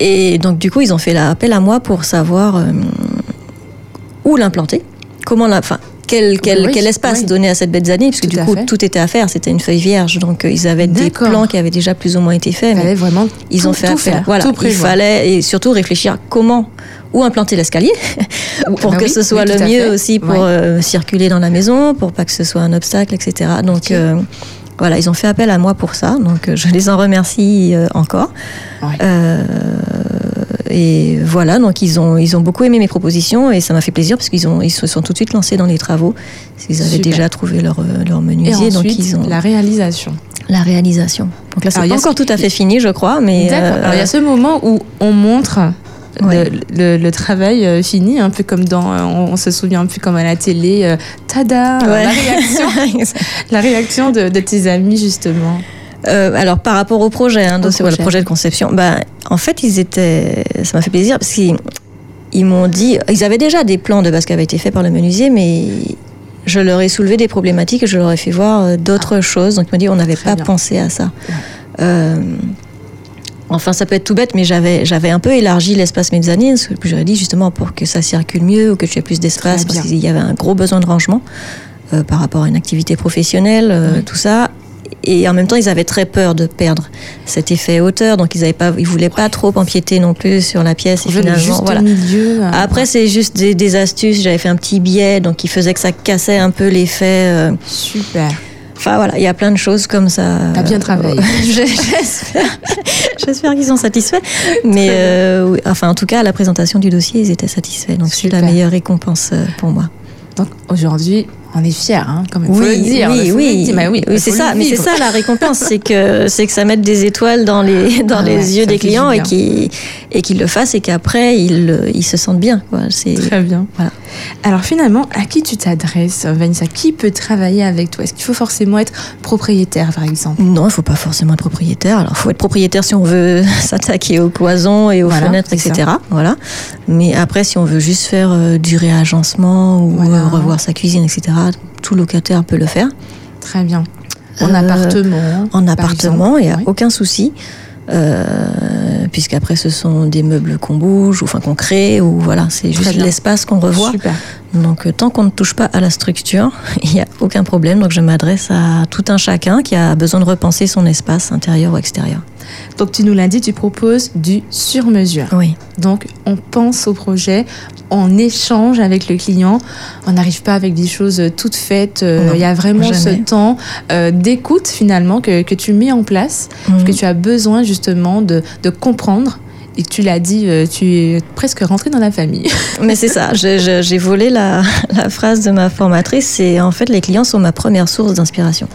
Et donc du coup, ils ont fait l'appel à moi pour savoir euh, où l'implanter, comment la, quel, quel, Oui, quel espace oui. donner à cette mezzanine, parce que Tout du coup, fait. tout était à faire, c'était une feuille vierge, donc euh, ils avaient des plans qui avaient déjà plus ou moins été faits. Mais vraiment ils tout- ont fait tout appel. faire, voilà, tout il fallait et surtout réfléchir comment où implanter l'escalier pour bah que oui, ce soit le mieux aussi pour euh, circuler dans la maison, pour pas que ce soit un obstacle, etc. Donc euh, voilà, ils ont fait appel à moi pour ça, donc je les en remercie euh, encore. Ouais. Euh, et voilà, donc ils ont ils ont beaucoup aimé mes propositions et ça m'a fait plaisir parce qu'ils ont ils se sont tout de suite lancés dans les travaux. Qu'ils avaient Super. déjà trouvé leur euh, leur Et menuisier, donc ils ont la réalisation. la réalisation. Donc là, c'est pas encore ce- tout à fait fini, je crois, mais euh, Alors il y a ce moment où on montre le- Ouais. le, le travail euh, fini, un peu comme dans, euh, on, on se souvient un peu comme à la télé, euh, tada, Ouais. la réaction, la réaction de, de tes amis justement. Alors par rapport au projet, hein, donc voilà, le projet. projet de conception, ben, en fait ils étaient, ça m'a fait plaisir parce qu'ils ils m'ont dit, ils avaient déjà des plans de base qui avaient été faits par le menuisier, mais je leur ai soulevé des problématiques et je leur ai fait voir euh, d'autres choses. Donc ils m'ont dit, on n'avait Ah. Pas bien. pensé à ça. Ouais. Euh, Enfin, ça peut être tout bête, mais j'avais, j'avais un peu élargi l'espace mezzanine, ce que j'aurais dit justement pour que ça circule mieux ou que tu aies plus d'espace, parce qu'il y avait un gros besoin de rangement euh, par rapport à une activité professionnelle, euh, Oui. tout ça. Et en même temps, ils avaient très peur de perdre cet effet hauteur, donc ils avaient pas, ils voulaient pas trop empiéter non plus sur la pièce. Et finalement, juste voilà. milieu. euh, Après, c'est juste des, des astuces. J'avais fait un petit biais, donc qui faisait que ça cassait un peu l'effet. euh, super. Enfin voilà, il y a plein de choses comme ça. T'as bien travaillé. Je- J'espère, j'espère qu'ils sont satisfaits. Mais euh, oui, enfin, en tout cas, à la présentation du dossier, ils étaient satisfaits. Donc c'est la meilleure récompense pour moi. Donc aujourd'hui, on est fiers, hein, quand même. Oui, faut le dire. oui, faut le oui, dire. Bah oui, oui, c'est ça. Mais c'est ça la récompense, c'est que c'est que ça mette des étoiles dans les dans Ah les ouais, yeux des clients et bien. qui et qu'ils le fassent et qu'après ils ils se sentent bien. Quoi. Très bien. Voilà. Alors finalement, à qui tu t'adresses, Vanessa? Qui peut travailler avec toi? Est-ce qu'il faut forcément être propriétaire, par exemple? Non, il faut pas forcément être propriétaire. Alors, il faut être propriétaire si on veut s'attaquer aux cloisons et aux Voilà, fenêtres, etc. Voilà. Mais après, si on veut juste faire euh, du réagencement ou Voilà. euh, revoir sa cuisine, etc., tout locataire peut le faire. Très bien. En Euh, appartement En par appartement, il n'y a. Oui. aucun souci. Euh, puisqu'après ce sont des meubles qu'on bouge ou enfin qu'on crée ou voilà c'est juste l'espace qu'on revoit Super. donc euh, tant qu'on ne touche pas à la structure il n'y a aucun problème donc je m'adresse à tout un chacun qui a besoin de repenser son espace intérieur ou extérieur Donc tu nous l'as dit, tu proposes du sur-mesure. oui Donc on pense au projet, on échange avec le client, on n'arrive pas avec des choses toutes faites. euh, Non, Il y a vraiment ce temps euh, d'écoute finalement que, que tu mets en place, Mhm. que tu as besoin justement de, de comprendre. Et tu l'as dit, euh, tu es presque rentré dans la famille. Mais c'est ça, j'ai volé la, la phrase de ma formatrice, c'est en fait les clients sont ma première source d'inspiration.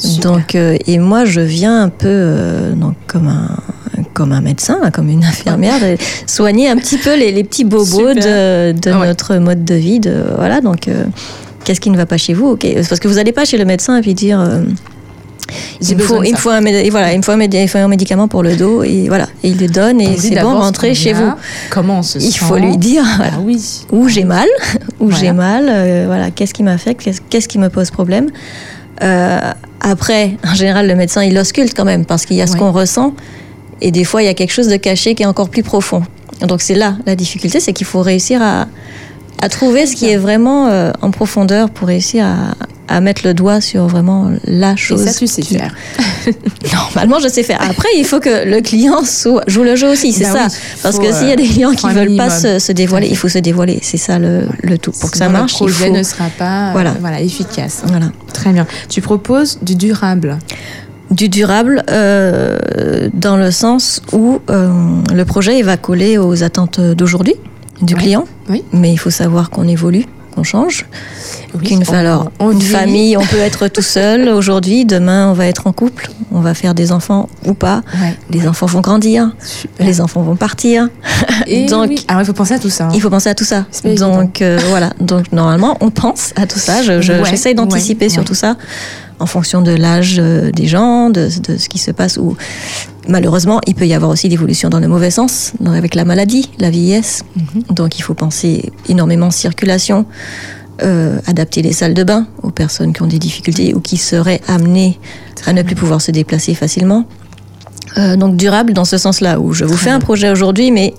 Super. Donc, euh, et moi je viens un peu euh, donc, comme, un, comme un médecin, comme une infirmière, soigner un petit peu les, les petits bobos Super. de, de Ouais. notre mode de vie. De, voilà, donc euh, qu'est-ce qui ne va pas chez vous? Parce que vous n'allez pas chez le médecin et puis dire. il me, faut, il me faut un, voilà, il me faut un il faut un médicament pour le dos et voilà, et il le donne et c'est bon, rentrez chez vous. Comment on se Il sent. faut lui dire, voilà, Ah oui. où j'ai mal, où Voilà. j'ai mal, euh, voilà, qu'est-ce qui m'affecte, qu'est-ce, qu'est-ce qui me pose problème? Euh, après, en général, le médecin, il ausculte quand même, parce qu'il y a ce Ouais. qu'on ressent, et des fois, il y a quelque chose de caché qui est encore plus profond. Donc c'est là la difficulté, c'est qu'il faut réussir à, à trouver ce qui est vraiment euh, en profondeur pour réussir à, à mettre le doigt sur vraiment la Et chose. ça, tu sais qui- faire. Normalement, je sais faire. Après, il faut que le client soit- joue le jeu aussi, c'est Bah ça. oui, Parce que s'il y a euh, des clients qui un veulent pas se, se dévoiler, il faut se dévoiler. C'est ça le, le tout. Pour que ça marche, le il projet faut. ne sera pas euh, Voilà. efficace. Voilà. Très bien. Tu proposes du durable. Du durable euh, dans le sens où le projet il va coller aux attentes d'aujourd'hui du Ouais. client. Oui. Mais il faut savoir qu'on évolue, qu'on change. Oui, Qu'une on- alors, on une famille, on peut être tout seul aujourd'hui. Demain, on va être en couple. On va faire des enfants ou pas. Ouais. Les enfants vont grandir. Super. Les enfants vont partir. Et Donc, oui. Alors il faut penser à tout ça. hein. Il faut penser à tout ça. Donc euh, voilà. Donc normalement, on pense à tout ça. Je- je- Ouais, J'essaye d'anticiper sur tout ça en fonction de l'âge euh, des gens, de, de ce qui se passe. Ou malheureusement, il peut y avoir aussi l'évolution dans le mauvais sens, avec la maladie, la vieillesse. Mhm. Donc il faut penser énormément circulation. euh, adapter les salles de bain aux personnes qui ont des difficultés ou qui seraient amenées à ne plus pouvoir se déplacer facilement. Euh, donc durable dans ce sens-là, où je vous Très fais un projet aujourd'hui, mais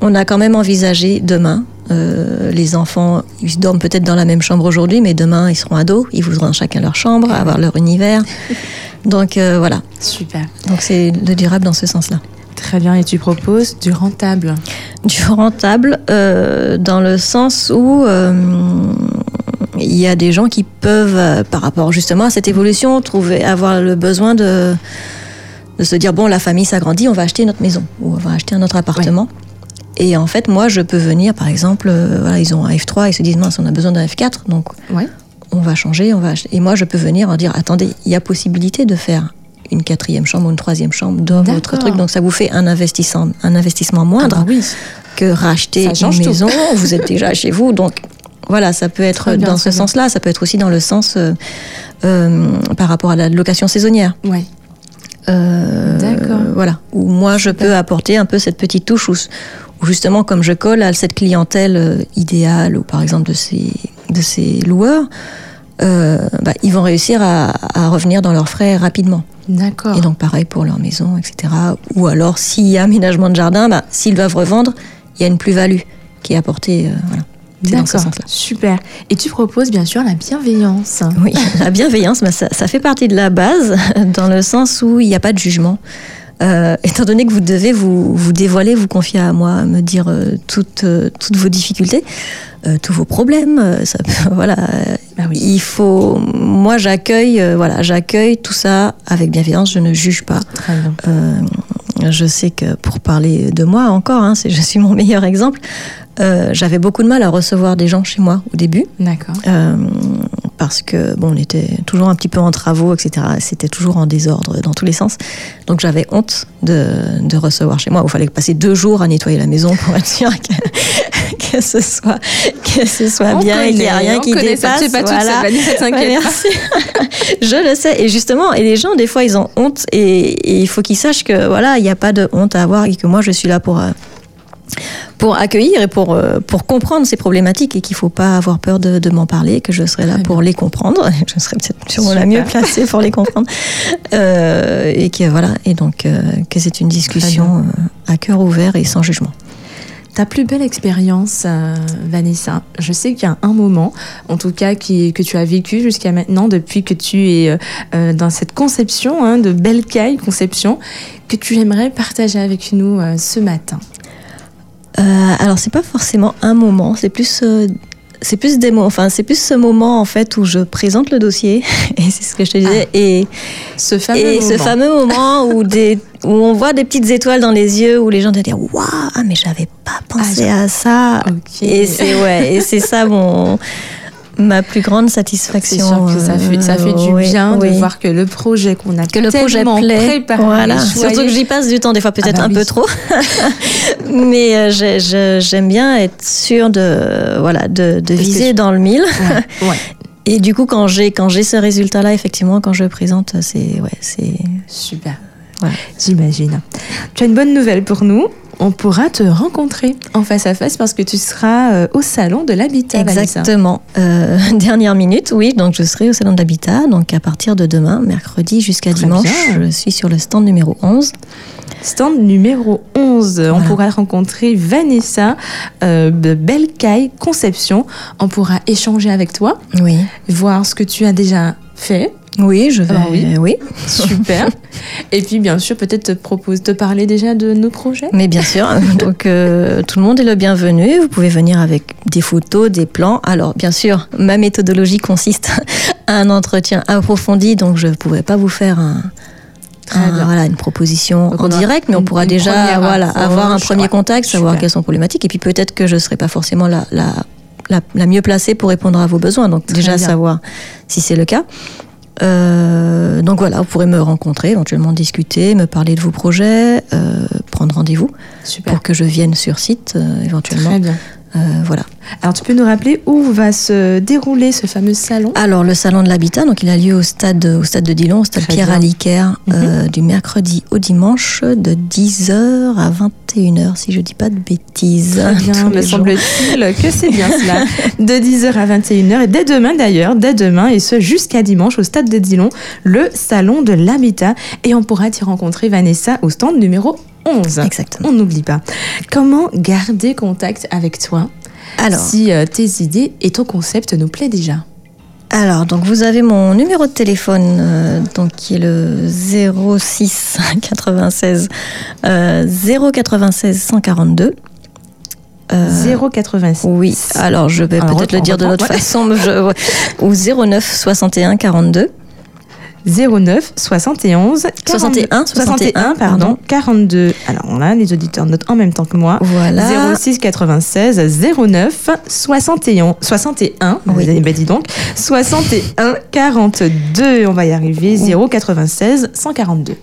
on a quand même envisagé demain. euh, les enfants, ils dorment peut-être dans la même chambre aujourd'hui, mais demain, ils seront ados, ils voudront chacun leur chambre, avoir leur univers. Donc euh, voilà, Super. donc c'est le durable dans ce sens-là. Très bien. Et tu proposes du rentable. Du rentable euh, dans le sens où euh, il y a des gens qui peuvent, par rapport justement à cette évolution, trouver avoir le besoin de de se dire bon la famille s'agrandit, on va acheter notre maison ou on va acheter un autre appartement. Et en fait, moi, je peux venir, par exemple, euh, voilà, ils ont un F3, ils se disent mince, on a besoin d'un F4, donc Ouais. On va changer, on va. Et moi, je peux venir en dire attendez, il y a possibilité de faire une quatrième chambre ou une troisième chambre dans votre truc, donc ça vous fait un investissement, un investissement moindre Ah bah oui. que racheter une maison. Vous êtes déjà chez vous, donc voilà, ça peut être bien, dans ce sens-là. Ça peut être aussi dans le sens euh, euh, par rapport à la location saisonnière. Ouais. Euh, D'accord. Voilà, où moi je peux apporter un peu cette petite touche où, où justement comme je colle à cette clientèle idéale ou par exemple de ces de ces loueurs. Euh, bah, ils vont réussir à, à revenir dans leurs frais rapidement. D'accord. Et donc pareil pour leur maison, etc. Ou alors s'il y a aménagement de jardin, bah, s'ils doivent revendre, il y a une plus-value qui est apportée. euh, voilà. C'est dans ce D'accord. sens-là. Super. Et tu proposes bien sûr la bienveillance. Oui, la bienveillance, bah, ça, ça fait partie de la base, dans le sens où il n'y a pas de jugement. Euh, étant donné que vous devez vous, vous dévoiler, vous confier à moi, me dire euh, toutes, euh, toutes vos difficultés, tous vos problèmes, ça, voilà, Bah oui. il faut. Moi, j'accueille, voilà, j'accueille tout ça avec bienveillance. Je ne juge pas. Très bien. Euh, je sais que pour parler de moi encore, hein, je suis mon meilleur exemple. Euh, J'avais beaucoup de mal à recevoir des gens chez moi au début. D'accord. Euh, parce que bon, on était toujours un petit peu en travaux, etc. C'était toujours en désordre dans tous les sens. Donc j'avais honte de, de, recevoir chez moi. Il fallait passer deux jours à nettoyer la maison pour être sûr que, que ce soit que ce soit on bien et qu'il n'y a rien qui dépasse. Ça. Pas voilà. Vanessa, merci. Je le sais. Et justement, et les gens des fois ils ont honte et, et il faut qu'ils sachent que voilà, il n'y a pas de honte à avoir et que moi je suis là pour. Pour accueillir et pour, euh, pour comprendre ces problématiques et qu'il ne faut pas avoir peur de, de m'en parler, que je serai là pour les comprendre. Je serai peut-être sûrement la mieux placée pour les comprendre. Euh, et que voilà, et donc euh, que c'est une discussion euh, à cœur ouvert et sans jugement. Ta plus belle expérience, Vanessa Je sais qu'il y a un moment, en tout cas, qui, que tu as vécu jusqu'à maintenant, depuis que tu es dans cette conception hein, de Belle Caille Conception, que tu aimerais partager avec nous ce matin. Euh, alors c'est pas forcément un moment, c'est plus euh, c'est plus des mots, enfin c'est plus ce moment en fait où je présente le dossier et c'est ce que je te disais Ah. et Ce fameux et moment. ce fameux moment où des où on voit des petites étoiles dans les yeux où les gens te disent waouh ah mais j'avais pas pensé à ça Ok. et c'est ouais et c'est ça mon ma plus grande satisfaction. sûr que ça fait, ça fait du euh, oui, bien de voir que le projet qu'on a que le projet plaît. préparé, voilà. Surtout que j'y passe du temps, des fois peut-être Ah bah un oui. peu trop. Mais euh, j'aime bien être sûre de, voilà, de, de que viser dans le mille. Ouais, ouais, Et du coup, quand j'ai quand j'ai ce résultat-là, effectivement, quand je le présente, c'est ouais, c'est super. J'imagine. Tu as une bonne nouvelle pour nous. On pourra te rencontrer en face à face parce que tu seras euh, au salon de l'habitat. Exactement. Euh, dernière minute, oui. Donc je serai au salon de l'habitat. Donc à partir de demain, mercredi jusqu'à dimanche, bien. je suis sur le stand numéro 11. Stand numéro 11. On pourra rencontrer Vanessa euh, de Bellecaille Conception. On pourra échanger avec toi, Oui. voir ce que tu as déjà fait. Oui, je vais. Ah oui. oui. Super. Et puis, bien sûr, peut-être te propose de parler déjà de nos projets. Mais bien sûr, donc euh, tout le monde est le bienvenu. Vous pouvez venir avec des photos, des plans. Alors bien sûr, ma méthodologie consiste à un entretien approfondi, donc je ne pourrais pas vous faire un, Très un- bien. voilà, une proposition Donc, en direct, mais on pourra déjà voilà, avoir un premier ouais. contact, savoir Super. quelles sont les problématiques, et puis peut-être que je ne serai pas forcément la, la, la, la mieux placée pour répondre à vos besoins. Donc Très déjà bien. savoir si c'est le cas. Euh, donc voilà, vous pourrez me rencontrer, éventuellement discuter, me parler de vos projets, euh, prendre rendez-vous pour que je vienne sur site euh, éventuellement. Très bien. Euh, voilà. Alors, tu peux nous rappeler où va se dérouler ce fameux salon Alors le salon de l'habitat, donc il a lieu au stade au stade de Dillon, au stade Très Pierre bien. Euh, du mercredi au dimanche de 10h à 21h si je dis pas de bêtises. Très bien, me semble-t-il que c'est bien cela. De 10h à 21h et dès demain d'ailleurs, dès demain et ce jusqu'à dimanche au stade de Dillon, le salon de l'habitat et on pourra t'y rencontrer Vanessa au stand numéro 11. Exactement. On n'oublie pas. Comment garder contact avec toi Alors, si euh, tes idées et ton concept nous plaît déjà? Alors donc vous avez mon numéro de téléphone euh, donc qui est le 06 96 euh, 096 142. Euh, 086. Oui, alors je vais peut-être le dire de l'autre ouais. façon, mais je- ouais. ou 09 61 42. 09 71 61, 61 pardon 42 alors là les auditeurs notent en même temps que moi. Voilà. 06 96 09 61 61 Oui. bah, dis donc. 61 42 on va y arriver. 096 142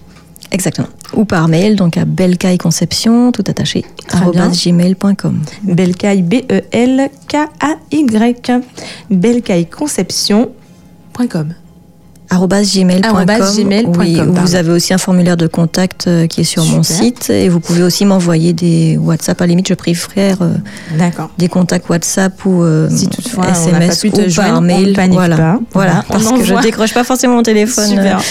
Exactement. Ou par mail, donc à belcailleconception, tout attaché, gmail.com. Belcaille B E L gmail.com. Oui, vous avez aussi un formulaire de contact euh, qui est sur mon site et vous pouvez aussi m'envoyer des WhatsApp. À la limite, je préfère euh, d'accord des contacts WhatsApp ou euh, Si toutefois, on n'a SMS pas pu te ou par on mail. voilà. pas. Voilà, on parce que je décroche pas forcément mon téléphone. Super.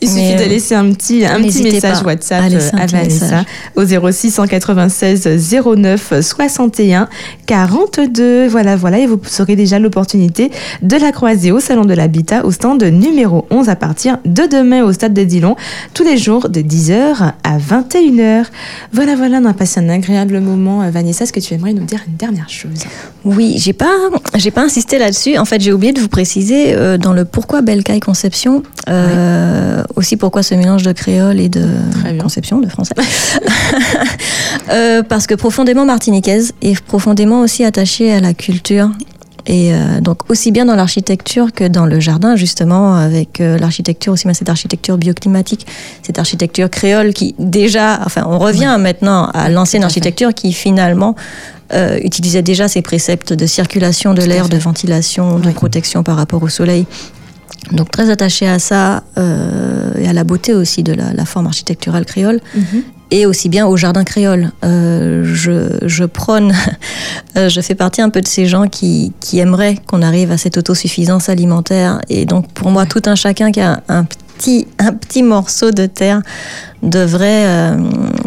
Il suffit de laisser un petit, un petit message WhatsApp à à Vanessa message. au 06 196 09 61 42. Voilà, voilà, et vous aurez déjà l'opportunité de la croiser au Salon de l'Habitat au stand numéro numéro 11 à partir de demain au stade de Dillon, tous les jours de 10h à 21h. Voilà, voilà, on a passé un agréable moment. Vanessa, est-ce que tu aimerais nous dire une dernière chose? Oui, j'ai pas, j'ai pas insisté là-dessus. En fait, j'ai oublié de vous préciser dans le pourquoi Belcaille Conception, aussi pourquoi ce mélange de créole et de conception, de français. parce que profondément martiniquaise et profondément aussi attachée à la culture et euh, donc aussi bien dans l'architecture que dans le jardin, justement, avec euh, l'architecture aussi, mais cette architecture bioclimatique, cette architecture créole qui déjà, enfin, on revient maintenant à l'ancienne architecture qui finalement euh, utilisait déjà ces préceptes de circulation de l'air, de ventilation, de protection par rapport au soleil. Donc très attaché à ça et à la beauté aussi de la, forme architecturale créole. Mm-hmm et aussi bien au jardin créole. Euh, je, je, prône, euh, je fais partie un peu de ces gens qui, qui aimeraient qu'on arrive à cette autosuffisance alimentaire. Et donc pour moi, tout un chacun qui a un petit, un petit morceau de terre devrait euh,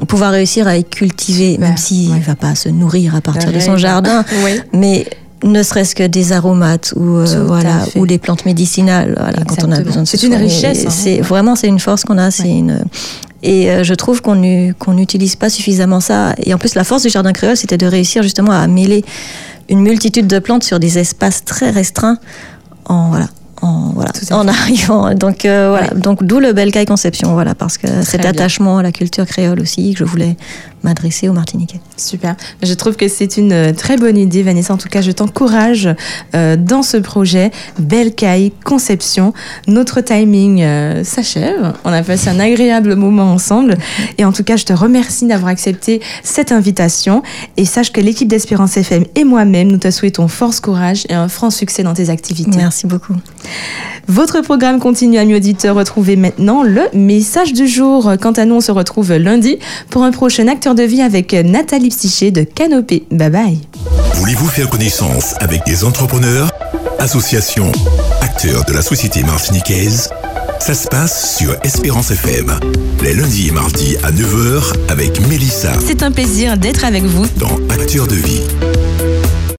pouvoir réussir à y cultiver, même s'il ne va pas se nourrir à partir de son jardin. Mais ne serait-ce que des aromates ou voilà ou des plantes médicinales voilà, quand on a besoin de c'est une richesse hein. c'est vraiment c'est une force qu'on a c'est une et euh, je trouve qu'on n'utilise pas suffisamment ça. Et en plus, la force du jardin créole, c'était de réussir justement à mêler une multitude de plantes sur des espaces très restreints en, voilà, en, voilà, en arrivant. Donc euh, voilà, donc d'où le Belcaille Conception, voilà, parce que cet attachement à la culture créole aussi que je voulais m'adresser aux Martiniquais. Super. Je trouve que c'est une euh, très bonne idée, Vanessa. En tout cas, je t'encourage euh, dans ce projet. Belle caille, conception. Notre timing euh, s'achève. On a passé un agréable moment ensemble. Et en tout cas, je te remercie d'avoir accepté cette invitation. Et sache que l'équipe d'Espérance FM et moi-même, nous te souhaitons force, courage et un franc succès dans tes activités. Merci beaucoup. Votre programme continue, amis auditeurs. Retrouvez maintenant le message du jour. Quant à nous, on se retrouve lundi pour un prochain acteur de vie avec Nathalie Psyché de Canopée. Bye bye. Voulez-vous faire connaissance avec des entrepreneurs, associations, acteurs de la société martiniquaise? Ça se passe sur Espérance FM, les lundis et mardis à 9h avec Mélissa. C'est un plaisir d'être avec vous dans Acteurs de vie.